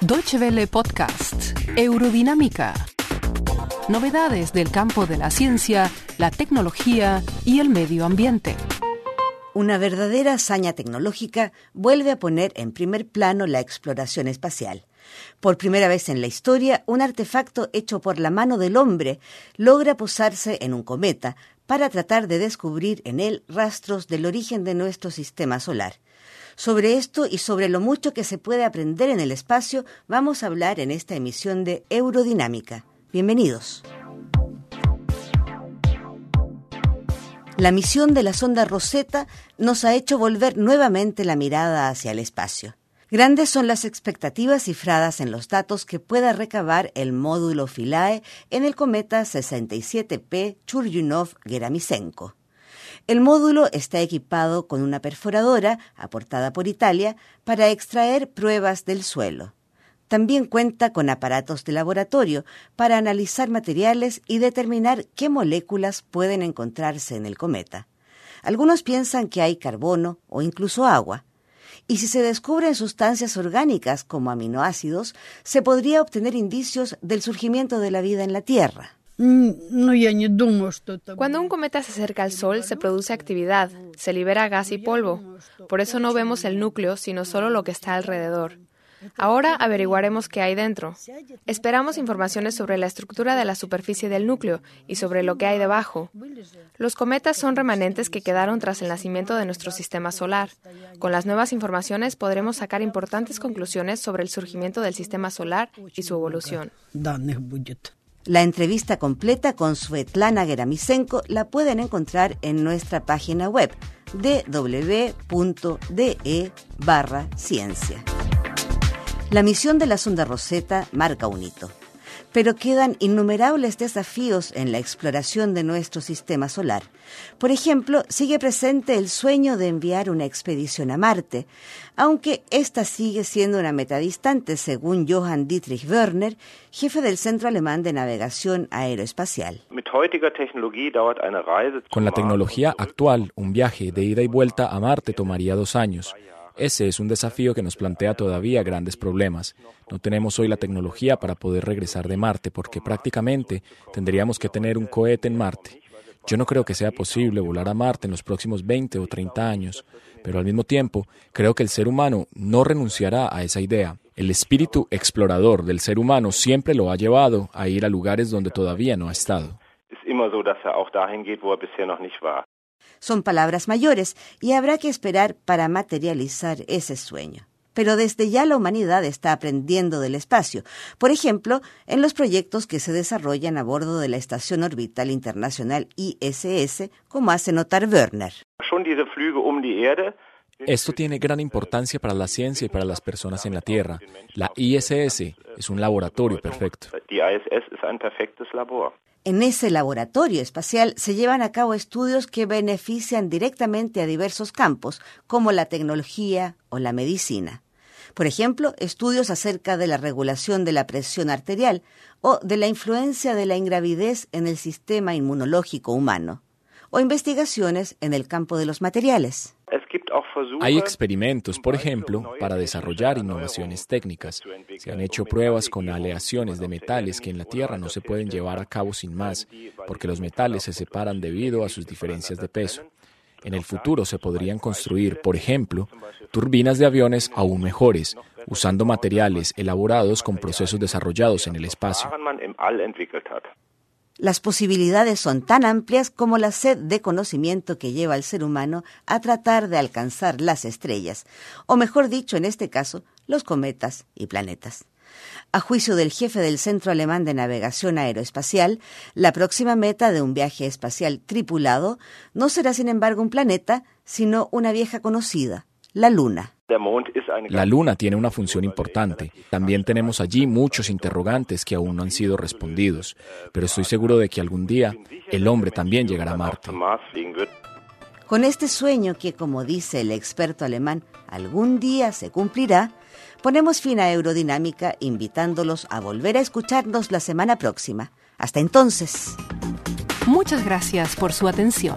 Deutsche Welle Podcast, Eurodinámica. Novedades del campo de la ciencia, la tecnología y el medio ambiente. Una verdadera hazaña tecnológica vuelve a poner en primer plano la exploración espacial. Por primera vez en la historia, un artefacto hecho por la mano del hombre logra posarse en un cometa para tratar de descubrir en él rastros del origen de nuestro sistema solar. Sobre esto y sobre lo mucho que se puede aprender en el espacio vamos a hablar en esta emisión de Eurodinámica. Bienvenidos. La misión de la sonda Rosetta nos ha hecho volver nuevamente la mirada hacia el espacio. Grandes son las expectativas cifradas en los datos que pueda recabar el módulo Philae en el cometa 67P Churyumov-Gerasimenko. El módulo está equipado con una perforadora, aportada por Italia, para extraer pruebas del suelo. También cuenta con aparatos de laboratorio para analizar materiales y determinar qué moléculas pueden encontrarse en el cometa. Algunos piensan que hay carbono o incluso agua. Y si se descubren sustancias orgánicas como aminoácidos, se podría obtener indicios del surgimiento de la vida en la Tierra. Cuando un cometa se acerca al Sol, se produce actividad, se libera gas y polvo. Por eso no vemos el núcleo, sino solo lo que está alrededor. Ahora averiguaremos qué hay dentro. Esperamos informaciones sobre la estructura de la superficie del núcleo y sobre lo que hay debajo. Los cometas son remanentes que quedaron tras el nacimiento de nuestro sistema solar. Con las nuevas informaciones podremos sacar importantes conclusiones sobre el surgimiento del sistema solar y su evolución. La entrevista completa con Svetlana Geramisenko la pueden encontrar en nuestra página web www.de barra ciencia. La misión de la sonda Rosetta marca un hito, pero quedan innumerables desafíos en la exploración de nuestro sistema solar. Por ejemplo, sigue presente el sueño de enviar una expedición a Marte, aunque esta sigue siendo una meta distante, según Johann Dietrich Werner, jefe del Centro Alemán de Navegación Aeroespacial. Con la tecnología actual, un viaje de ida y vuelta a Marte tomaría dos años. Ese es un desafío que nos plantea todavía grandes problemas. No tenemos hoy la tecnología para poder regresar de Marte porque prácticamente tendríamos que tener un cohete en Marte. Yo no creo que sea posible volar a Marte en los próximos 20 o 30 años, pero al mismo tiempo creo que el ser humano no renunciará a esa idea. El espíritu explorador del ser humano siempre lo ha llevado a ir a lugares donde todavía no ha estado. Son palabras mayores y habrá que esperar para materializar ese sueño. Pero desde ya la humanidad está aprendiendo del espacio, por ejemplo, en los proyectos que se desarrollan a bordo de la Estación Orbital Internacional ISS, como hace notar Werner. Esto tiene gran importancia para la ciencia y para las personas en la Tierra. La ISS es un laboratorio perfecto. En ese laboratorio espacial se llevan a cabo estudios que benefician directamente a diversos campos, como la tecnología o la medicina. Por ejemplo, estudios acerca de la regulación de la presión arterial o de la influencia de la ingravidez en el sistema inmunológico humano, o investigaciones en el campo de los materiales. Hay experimentos, por ejemplo, para desarrollar innovaciones técnicas. Se han hecho pruebas con aleaciones de metales que en la Tierra no se pueden llevar a cabo sin más, porque los metales se separan debido a sus diferencias de peso. En el futuro se podrían construir, por ejemplo, turbinas de aviones aún mejores, usando materiales elaborados con procesos desarrollados en el espacio. Las posibilidades son tan amplias como la sed de conocimiento que lleva al ser humano a tratar de alcanzar las estrellas, o mejor dicho, en este caso, los cometas y planetas. A juicio del jefe del Centro Alemán de Navegación Aeroespacial, la próxima meta de un viaje espacial tripulado no será, sin embargo, un planeta, sino una vieja conocida, la Luna. La Luna tiene una función importante. También tenemos allí muchos interrogantes que aún no han sido respondidos, pero estoy seguro de que algún día el hombre también llegará a Marte. Con este sueño que, como dice el experto alemán, algún día se cumplirá, ponemos fin a Eurodinámica invitándolos a volver a escucharnos la semana próxima. Hasta entonces. Muchas gracias por su atención.